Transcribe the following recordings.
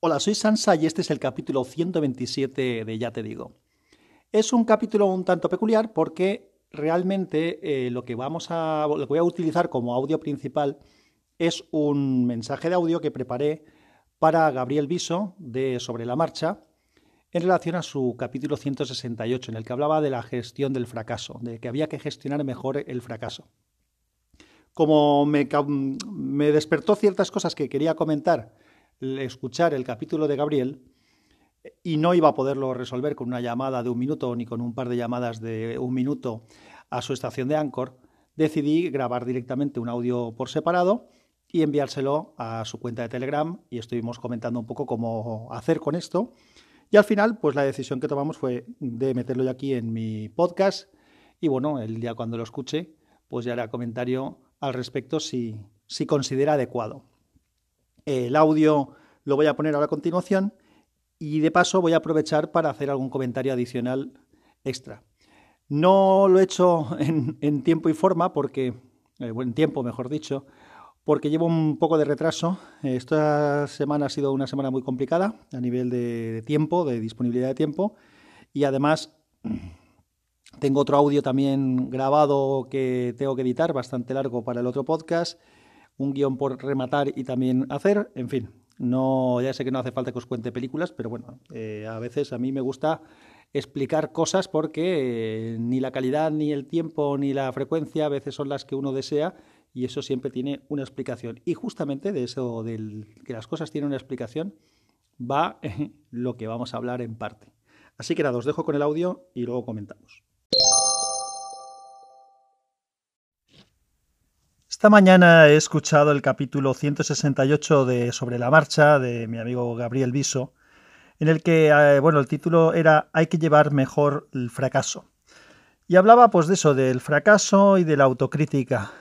Hola, soy Sansa y este es el capítulo 127 de Ya te digo. Es un capítulo un tanto peculiar porque realmente eh, lo, que vamos a, lo que voy a utilizar como audio principal es un mensaje de audio que preparé para Gabriel Viso de Sobre la Marcha en relación a su capítulo 168, en el que hablaba de la gestión del fracaso, de que había que gestionar mejor el fracaso. Como me, me despertó ciertas cosas que quería comentar, escuchar el capítulo de Gabriel, y no iba a poderlo resolver con una llamada de un minuto ni con un par de llamadas de un minuto a su estación de Anchor, decidí grabar directamente un audio por separado y enviárselo a su cuenta de Telegram y estuvimos comentando un poco cómo hacer con esto. Y al final, pues la decisión que tomamos fue de meterlo ya aquí en mi podcast y bueno, el día cuando lo escuche, pues ya hará comentario al respecto si, si considera adecuado. El audio lo voy a poner ahora a continuación y de paso voy a aprovechar para hacer algún comentario adicional extra. No lo he hecho en, tiempo y forma porque, eh, en tiempo mejor dicho, porque llevo un poco de retraso. Esta semana ha sido una semana muy complicada a nivel de, tiempo, de disponibilidad de tiempo. Y además tengo otro audio también grabado que tengo que editar, bastante largo para el otro podcast, un guion por rematar y también hacer. En fin, no, ya sé que no hace falta que os cuente películas, pero bueno, eh, a veces a mí me gusta explicar cosas porque eh, ni la calidad, ni el tiempo, ni la frecuencia a veces son las que uno desea y eso siempre tiene una explicación. Y justamente de eso, del que las cosas tienen una explicación, va lo que vamos a hablar en parte. Así que nada, os dejo con el audio y luego comentamos. Esta mañana he escuchado el capítulo 168 de Sobre la Marcha de mi amigo Gabriel Viso, en el que, eh, bueno, el título era Hay que llevar mejor el fracaso. Y hablaba pues de eso, del fracaso y de la autocrítica.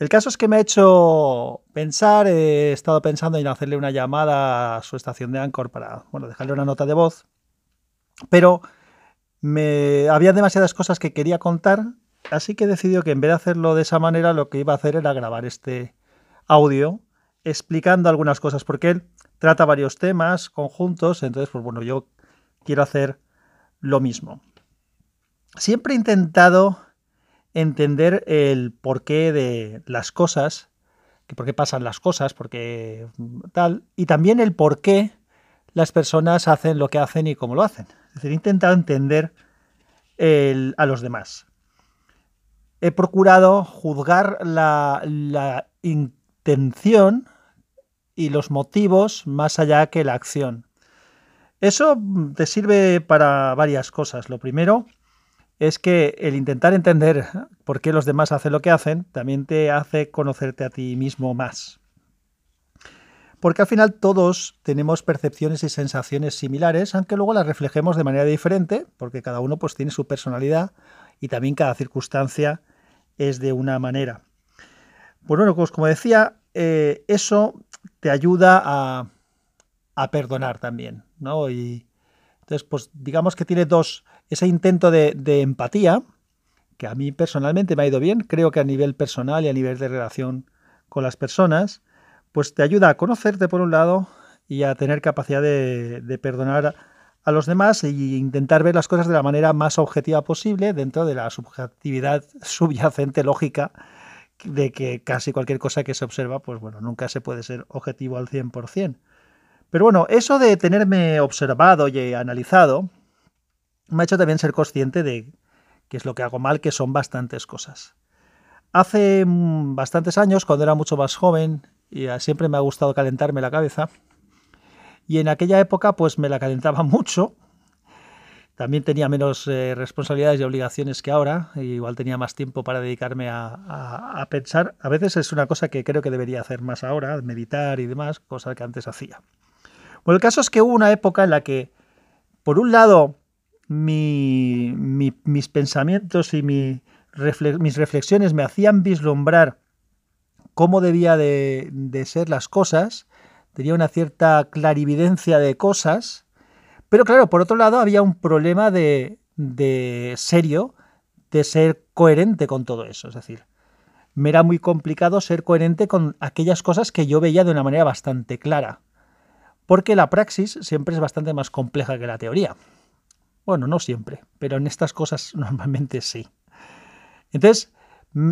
El caso es que me ha hecho pensar, he estado pensando en hacerle una llamada a su estación de Anchor para, bueno, dejarle una nota de voz, pero me había demasiadas cosas que quería contar, así que he decidido que en vez de hacerlo de esa manera, lo que iba a hacer era grabar este audio explicando algunas cosas, porque él trata varios temas conjuntos, entonces, pues bueno, yo quiero hacer lo mismo. Siempre he intentado entender el porqué de las cosas, que por qué pasan las cosas, porque tal, y también el por qué las personas hacen lo que hacen y cómo lo hacen. Es decir, he intentado entender a los demás. He procurado juzgar la, intención y los motivos más allá que la acción. Eso te sirve para varias cosas. Lo primero, es que el intentar entender por qué los demás hacen lo que hacen también te hace conocerte a ti mismo más. Porque al final todos tenemos percepciones y sensaciones similares, aunque luego las reflejemos de manera diferente, porque cada uno pues tiene su personalidad y también cada circunstancia es de una manera. Pues bueno, pues como decía, eh, eso te ayuda a, a perdonar también, ¿no? Y entonces, pues digamos que tiene dos, ese intento de, empatía, que a mí personalmente me ha ido bien, creo que a nivel personal y a nivel de relación con las personas, pues te ayuda a conocerte por un lado y a tener capacidad de, perdonar a los demás e intentar ver las cosas de la manera más objetiva posible dentro de la subjetividad subyacente lógica de que casi cualquier cosa que se observa, pues bueno, nunca se puede ser objetivo al 100%. Pero bueno, eso de tenerme observado y analizado, me ha hecho también ser consciente de qué es lo que hago mal, que son bastantes cosas. Hace mm, bastantes años, cuando era mucho más joven, y siempre me ha gustado calentarme la cabeza, y en aquella época pues me la calentaba mucho. También tenía menos eh, responsabilidades y obligaciones que ahora, igual tenía más tiempo para dedicarme a, a pensar. A veces es una cosa que creo que debería hacer más ahora, meditar y demás, cosa que antes hacía. Bueno, el caso es que hubo una época en la que, por un lado, mis pensamientos y mis reflexiones me hacían vislumbrar cómo debía de, ser las cosas, tenía una cierta clarividencia de cosas, pero claro, por otro lado había un problema de, de serio de ser coherente con todo eso, es decir, me era muy complicado ser coherente con aquellas cosas que yo veía de una manera bastante clara. porque la praxis siempre es bastante más compleja que la teoría. Bueno, no siempre, pero en estas cosas normalmente sí. Entonces,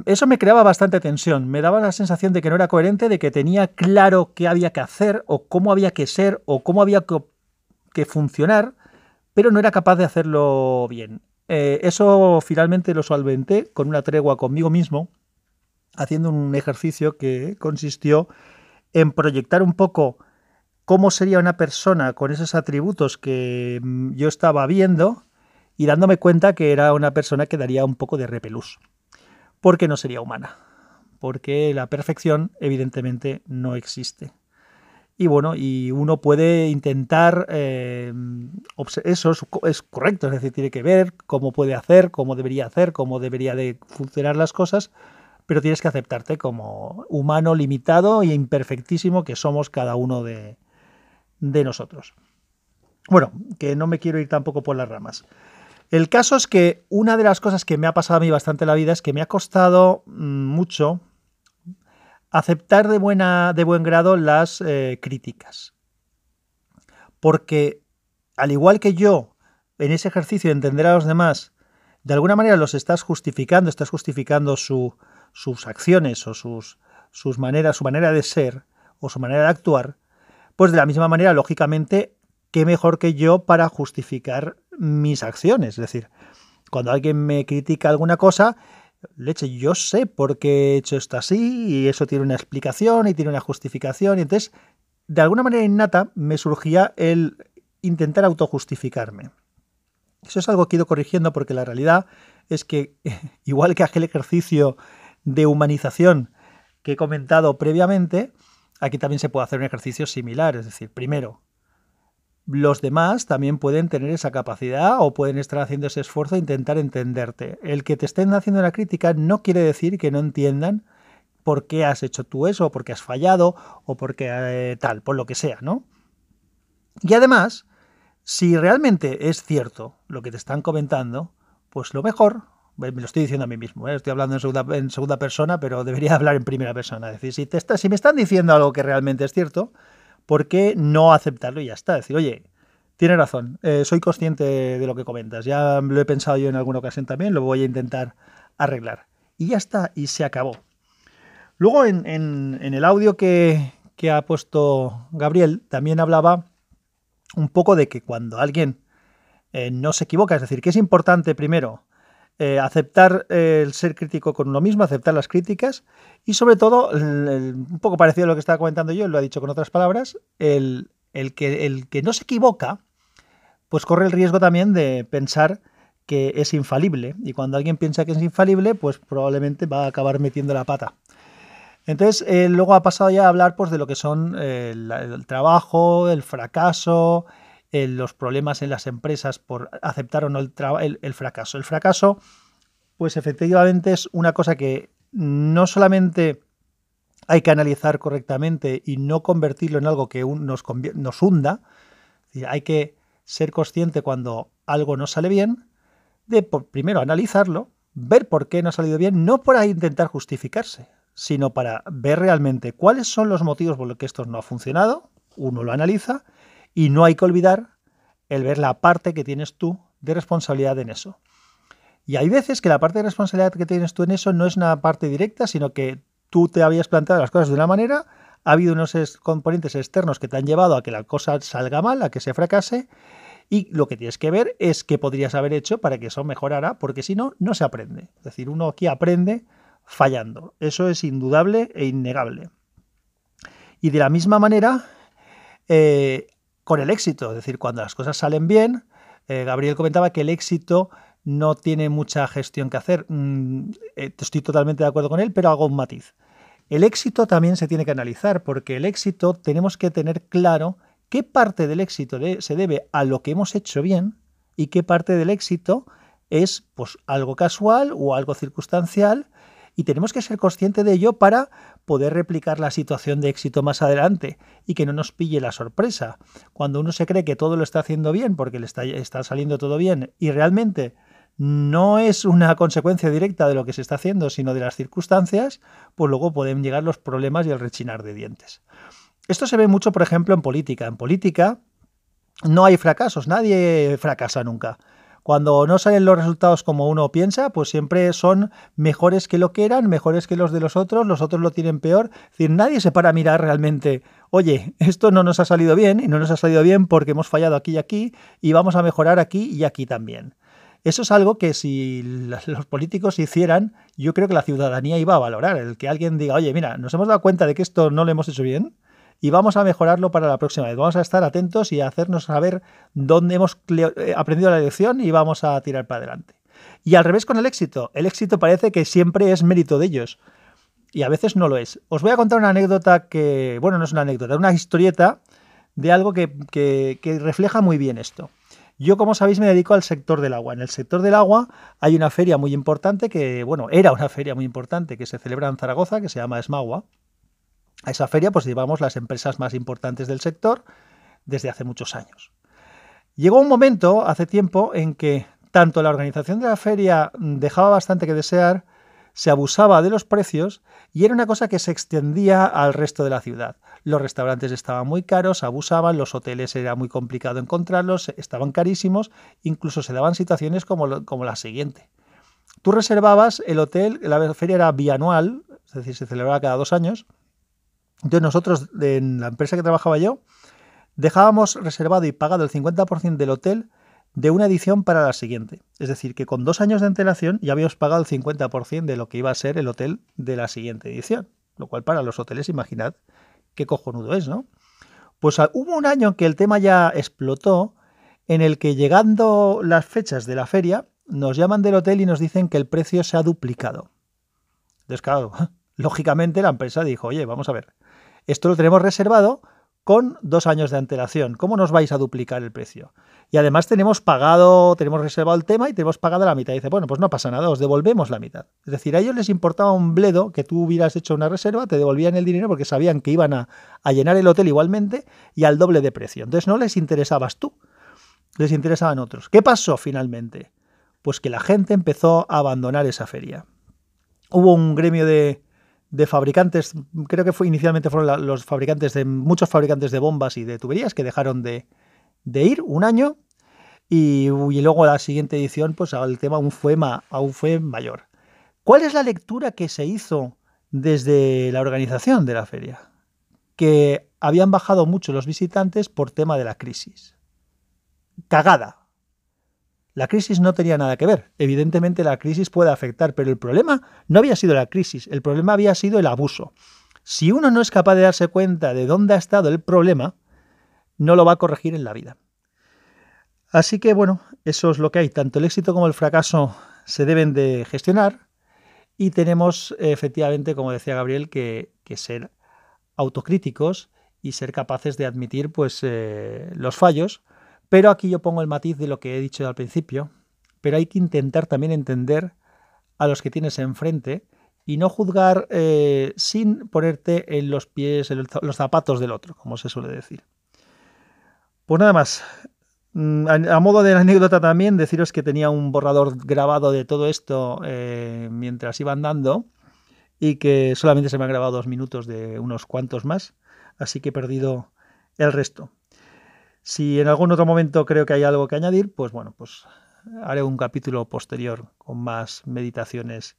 eso me creaba bastante tensión, me daba la sensación de que no era coherente, de que tenía claro qué había que hacer o cómo había que ser o cómo había que, funcionar, pero no era capaz de hacerlo bien. Eh, eso finalmente lo solventé con una tregua conmigo mismo, haciendo un ejercicio que consistió en proyectar un poco cómo sería una persona con esos atributos que mm, yo estaba viendo y dándome cuenta que era una persona que daría un poco de repelús, porque no sería humana, porque la perfección evidentemente no existe. Y bueno, y uno puede intentar, eh, eso es, correcto, es decir, tiene que ver cómo puede hacer, cómo debería hacer, cómo debería de funcionar las cosas, pero tienes que aceptarte como humano limitado e imperfectísimo que somos cada uno de, de nosotros. Bueno, que no me quiero ir tampoco por las ramas. El caso es que una de las cosas que me ha pasado a mí bastante en la vida es que me ha costado mm, mucho aceptar de, buena, de buen grado las eh, críticas. Porque al igual que yo, en ese ejercicio de entender a los demás, de alguna manera los estás justificando, estás justificando sus acciones o sus, sus maneras, su manera de ser o su manera de actuar, pues de la misma manera, lógicamente, qué mejor que yo para justificar mis acciones. Es decir, cuando alguien me critica alguna cosa, leche, yo sé por qué he hecho esto así y eso tiene una explicación y tiene una justificación. Y entonces, de alguna manera innata, me surgía el intentar autojustificarme. Eso es algo que he ido corrigiendo porque la realidad es que, igual que aquel ejercicio de humanización que he comentado previamente, Aquí también se puede hacer un ejercicio similar, es decir, primero, los demás también pueden tener esa capacidad o pueden estar haciendo ese esfuerzo de intentar entenderte. El que te estén haciendo la crítica no quiere decir que no entiendan por qué has hecho tú eso, o por qué has fallado, o por qué eh, tal, por lo que sea, ¿no? Y además, si realmente es cierto lo que te están comentando, pues lo mejor me lo estoy diciendo a mí mismo, ¿eh? estoy hablando en segunda, persona, pero debería hablar en primera persona. Es decir, si, te si me están diciendo algo que realmente es cierto, ¿por qué no aceptarlo y ya está? decir, oye, tienes razón, eh, soy consciente de lo que comentas, ya lo he pensado yo en alguna ocasión también, lo voy a intentar arreglar. Y ya está, y se acabó. Luego en, el audio que, ha puesto Gabriel también hablaba un poco de que cuando alguien eh, no se equivoca, es decir, que es importante primero eh, aceptar eh, el ser crítico con uno mismo, aceptar las críticas y sobre todo, un poco parecido a lo que estaba comentando yo, lo ha dicho con otras palabras, el, que, el que no se equivoca, pues corre el riesgo también de pensar que es infalible y cuando alguien piensa que es infalible, pues probablemente va a acabar metiendo la pata. Entonces, eh, luego ha pasado ya a hablar pues, de lo que son el trabajo, el fracaso, los problemas en las empresas por aceptar o no el, el, fracaso. El fracaso, pues efectivamente es una cosa que no solamente hay que analizar correctamente y no convertirlo en algo que nos, nos hunda, hay que ser consciente cuando algo no sale bien, de primero analizarlo, ver por qué no ha salido bien, no para intentar justificarse, sino para ver realmente cuáles son los motivos por los que esto no ha funcionado, uno lo analiza, y no hay que olvidar el ver la parte que tienes tú de responsabilidad en eso. Y hay veces que la parte de responsabilidad que tienes tú en eso no es una parte directa, sino que tú te habías planteado las cosas de una manera, ha habido unos componentes externos que te han llevado a que la cosa salga mal, a que se fracase, y lo que tienes que ver es qué podrías haber hecho para que eso mejorara, porque si no, no se aprende. Es decir, uno aquí aprende fallando. Eso es indudable e innegable. Y de la misma manera, eh, con el éxito, es decir, cuando las cosas salen bien, eh, Gabriel comentaba que el éxito no tiene mucha gestión que hacer. Mm, eh, estoy totalmente de acuerdo con él, pero hago un matiz. El éxito también se tiene que analizar, porque el éxito tenemos que tener claro qué parte del éxito se debe a lo que hemos hecho bien y qué parte del éxito es pues, algo casual o algo circunstancial y tenemos que ser conscientes de ello para poder replicar la situación de éxito más adelante y que no nos pille la sorpresa. Cuando uno se cree que todo lo está haciendo bien porque le está, está saliendo todo bien y realmente no es una consecuencia directa de lo que se está haciendo, sino de las circunstancias, pues luego pueden llegar los problemas y el rechinar de dientes. Esto se ve mucho, por ejemplo, en política. En política no hay fracasos, nadie fracasa nunca. Cuando no salen los resultados como uno piensa, pues siempre son mejores que lo que eran, mejores que los de los otros, los otros lo tienen peor. Es decir, nadie se para a mirar realmente, oye, esto no nos ha salido bien y no nos ha salido bien porque hemos fallado aquí y aquí y vamos a mejorar aquí y aquí también. Eso es algo que si los políticos hicieran, yo creo que la ciudadanía iba a valorar. El que alguien diga, oye, mira, nos hemos dado cuenta de que esto no lo hemos hecho bien, y vamos a mejorarlo para la próxima vez. Vamos a estar atentos y a hacernos saber dónde hemos eh, aprendido la lección y vamos a tirar para adelante. Y al revés con el éxito. El éxito parece que siempre es mérito de ellos. Y a veces no lo es. Os voy a contar una anécdota que, bueno, no es una anécdota, una historieta de algo que, que refleja muy bien esto. Yo, como sabéis, me dedico al sector del agua. En el sector del agua hay una feria muy importante que, bueno, era una feria muy importante que se celebra en Zaragoza, que se llama Esmagua. A esa feria pues llevamos las empresas más importantes del sector desde hace muchos años. Llegó un momento, hace tiempo, en que tanto la organización de la feria dejaba bastante que desear, se abusaba de los precios y era una cosa que se extendía al resto de la ciudad. Los restaurantes estaban muy caros, abusaban, los hoteles era muy complicado encontrarlos, estaban carísimos, incluso se daban situaciones como, como la siguiente. Tú reservabas el hotel, la feria era bianual, es decir, se celebraba cada dos años, entonces nosotros, en la empresa que trabajaba yo, dejábamos reservado y pagado el 50% del hotel de una edición para la siguiente. Es decir, que con dos años de antelación ya habíamos pagado el 50% de lo que iba a ser el hotel de la siguiente edición. Lo cual para los hoteles, imaginad qué cojonudo es, ¿no? Pues ah, hubo un año en que el tema ya explotó, en el que llegando las fechas de la feria, nos llaman del hotel y nos dicen que el precio se ha duplicado. Entonces, claro, lógicamente la empresa dijo, oye, vamos a ver, esto lo tenemos reservado con dos años de antelación. ¿Cómo nos vais a duplicar el precio? Y además tenemos pagado, tenemos reservado el tema y tenemos pagado la mitad. Y dice, bueno, pues no pasa nada, os devolvemos la mitad. Es decir, a ellos les importaba un bledo que tú hubieras hecho una reserva, te devolvían el dinero porque sabían que iban a, a llenar el hotel igualmente y al doble de precio. Entonces no les interesabas tú, les interesaban otros. ¿Qué pasó finalmente? Pues que la gente empezó a abandonar esa feria. Hubo un gremio de, de fabricantes, creo que fue inicialmente fueron los fabricantes de muchos fabricantes de bombas y de tuberías que dejaron de, ir un año y, luego la siguiente edición pues el tema aún fue, aún fue mayor. ¿Cuál es la lectura que se hizo desde la organización de la feria? Que habían bajado mucho los visitantes por tema de la crisis. Cagada, la crisis no tenía nada que ver. Evidentemente la crisis puede afectar, pero el problema no había sido la crisis, el problema había sido el abuso. Si uno no es capaz de darse cuenta de dónde ha estado el problema, no lo va a corregir en la vida. Así que bueno, eso es lo que hay. Tanto el éxito como el fracaso se deben de gestionar y tenemos efectivamente, como decía Gabriel, que, ser autocríticos y ser capaces de admitir pues, eh, los fallos pero aquí yo pongo el matiz de lo que he dicho al principio, pero hay que intentar también entender a los que tienes enfrente y no juzgar eh, sin ponerte en los pies, en los zapatos del otro, como se suele decir. Pues nada más. Mm, a, modo de anécdota también, deciros que tenía un borrador grabado de todo esto eh, mientras iba andando y que solamente se me han grabado dos minutos de unos cuantos más, así que he perdido el resto. Si en algún otro momento creo que hay algo que añadir, pues bueno, pues haré un capítulo posterior con más meditaciones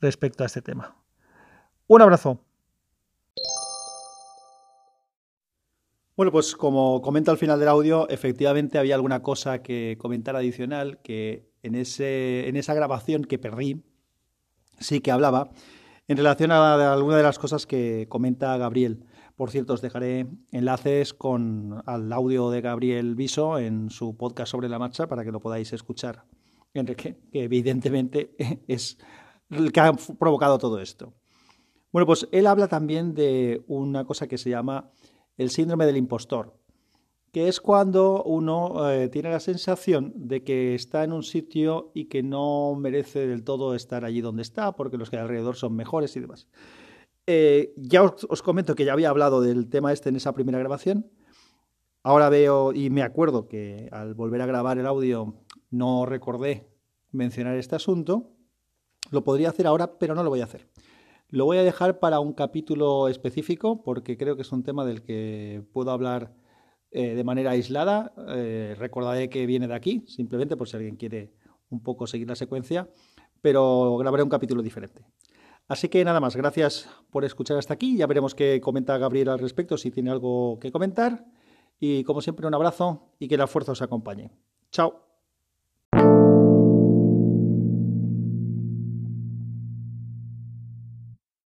respecto a este tema. Un abrazo. Bueno, pues como comento al final del audio, efectivamente había alguna cosa que comentar adicional que en, ese, en esa grabación que perdí sí que hablaba en relación a alguna de las cosas que comenta Gabriel. Por cierto, os dejaré enlaces con al audio de Gabriel Viso en su podcast sobre la marcha para que lo podáis escuchar. Enrique, que evidentemente es el que ha provocado todo esto. Bueno, pues él habla también de una cosa que se llama el síndrome del impostor, que es cuando uno eh, tiene la sensación de que está en un sitio y que no merece del todo estar allí donde está, porque los que hay alrededor son mejores y demás. Eh, ya os, comento que ya había hablado del tema este en esa primera grabación. Ahora veo y me acuerdo que al volver a grabar el audio no recordé mencionar este asunto. Lo podría hacer ahora, pero no lo voy a hacer. Lo voy a dejar para un capítulo específico porque creo que es un tema del que puedo hablar eh, de manera aislada. Eh, recordaré que viene de aquí, simplemente por si alguien quiere un poco seguir la secuencia, pero grabaré un capítulo diferente. Así que nada más, gracias por escuchar hasta aquí. Ya veremos qué comenta Gabriel al respecto, si tiene algo que comentar. Y como siempre, un abrazo y que la fuerza os acompañe. Chao.